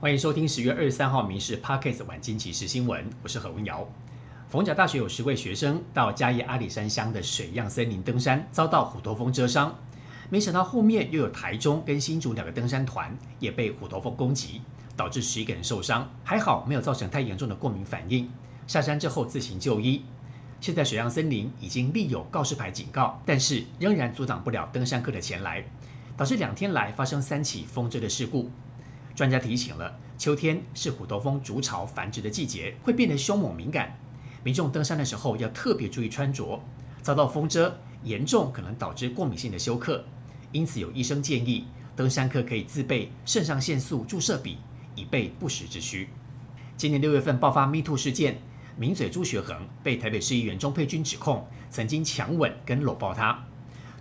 欢迎收听十月二十三号《民事 Parkes》晚间即时新闻，我是何文瑶。逢甲大学有十位学生到嘉义阿里山乡的水漾森林登山，遭到虎头蜂蛰伤。没想到后面又有台中跟新竹两个登山团也被虎头蜂攻击，导致十一个人受伤。还好没有造成太严重的过敏反应，下山之后自行就医。现在水漾森林已经立有告示牌警告，但是仍然阻挡不了登山客的前来，导致两天来发生三起蜂蛰的事故。专家提醒了，秋天是虎头蜂筑巢繁殖的季节，会变得凶猛敏感。民众登山的时候要特别注意穿着，遭到蜂蛰严重可能导致过敏性的休克，因此有医生建议，登山客可以自备肾上腺素注射笔，以备不时之需。今年六月份爆发 MeToo 事件，名嘴朱学恒被台北市议员钟佩君指控曾经强吻跟搂抱他，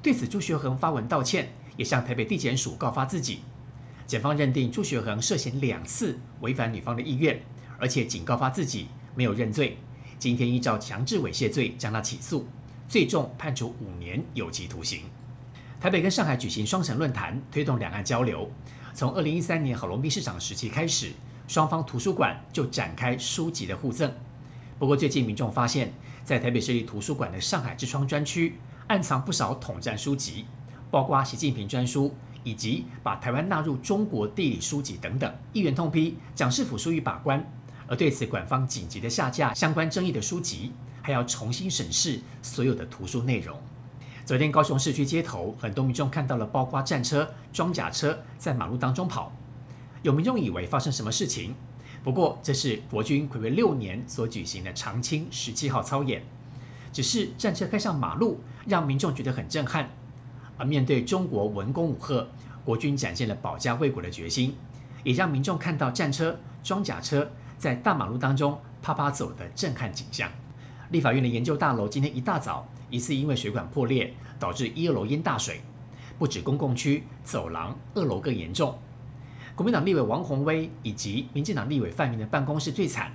对此朱学恒发文道歉，也向台北地检署告发自己。检方认定朱学恒涉嫌两次违反女方的意愿，而且警告发自己没有认罪。今天依照强制猥亵罪将他起诉，最重判处五年有期徒刑。台北跟上海举行双城论坛，推动两岸交流。从二零一三年郝龙斌市长时期开始，双方图书馆就展开书籍的互赠。不过最近民众发现，在台北市立图书馆的上海之窗专区，暗藏不少统战书籍，包括习近平专书。以及把台湾纳入中国地理书籍等等，议员痛批蒋市府疏于把关，而对此馆方紧急的下架相关争议的书籍，还要重新审视所有的图书内容。昨天高雄市区街头，很多民众看到了包括战车、装甲车在马路当中跑，有民众以为发生什么事情，不过这是国军暌违六年所举行的长青十七号操演，只是战车开上马路，让民众觉得很震撼。而面对中国文攻武赫，国军展现了保家卫国的决心，也让民众看到战车、装甲车在大马路当中啪啪走的震撼景象。立法院的研究大楼今天一大早疑似因为水管破裂，导致一二楼淹大水，不止公共区、走廊、二楼更严重。国民党立委王宏威以及民进党立委范明的办公室最惨，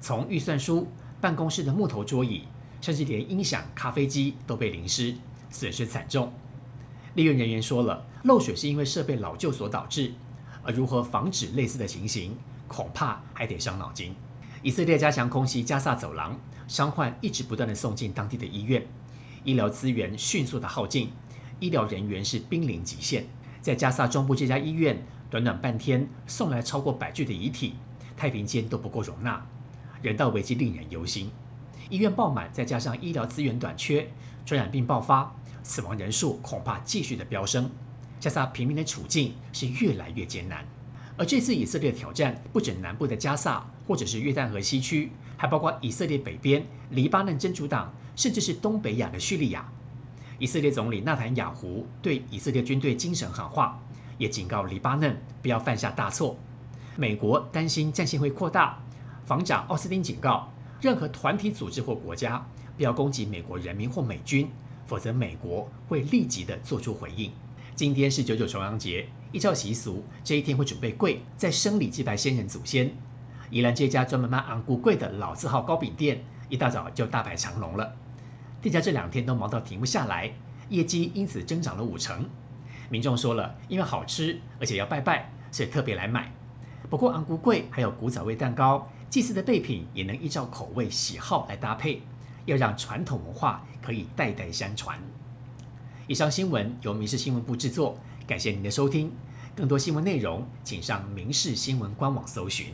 从预算书、办公室的木头桌椅，甚至连音响、咖啡机都被淋湿，损失惨重。立院人员说了，漏水是因为设备老旧所导致，而如何防止类似的情形，恐怕还得伤脑筋。以色列加强空袭加萨走廊，伤患一直不断的送进当地的医院，医疗资源迅速的耗尽，医疗人员是濒临极限。在加萨中部这家医院，短短半天送来超过百具的遗体，太平间都不够容纳，人道危机令人忧心。医院爆满，再加上医疗资源短缺，传染病爆发。死亡人数恐怕继续的飙升，加萨平民的处境是越来越艰难。而这次以色列的挑战不止南部的加萨，或者是约旦河西区，还包括以色列北边黎巴嫩真主党，甚至是东北亚的叙利亚。以色列总理纳坦雅胡对以色列军队精神喊话，也警告黎巴嫩不要犯下大错。美国担心战线会扩大，防长奥斯汀警告任何团体组织或国家不要攻击美国人民或美军。否则，美国会立即的做出回应。今天是九九重阳节，依照习俗，这一天会准备跪，在生礼祭拜先人祖先。宜兰这家专门卖昂古贵的老字号糕饼店，一大早就大排长龙了。店家这两天都忙到停不下来，业绩因此增长了五成。民众说了，因为好吃，而且要拜拜，所以特别来买。不过，昂古贵还有古早味蛋糕，祭祀的备品也能依照口味喜好来搭配。要让传统文化可以代代相传。以上新闻由民事新闻部制作，感谢您的收听。更多新闻内容，请上民事新闻官网搜寻。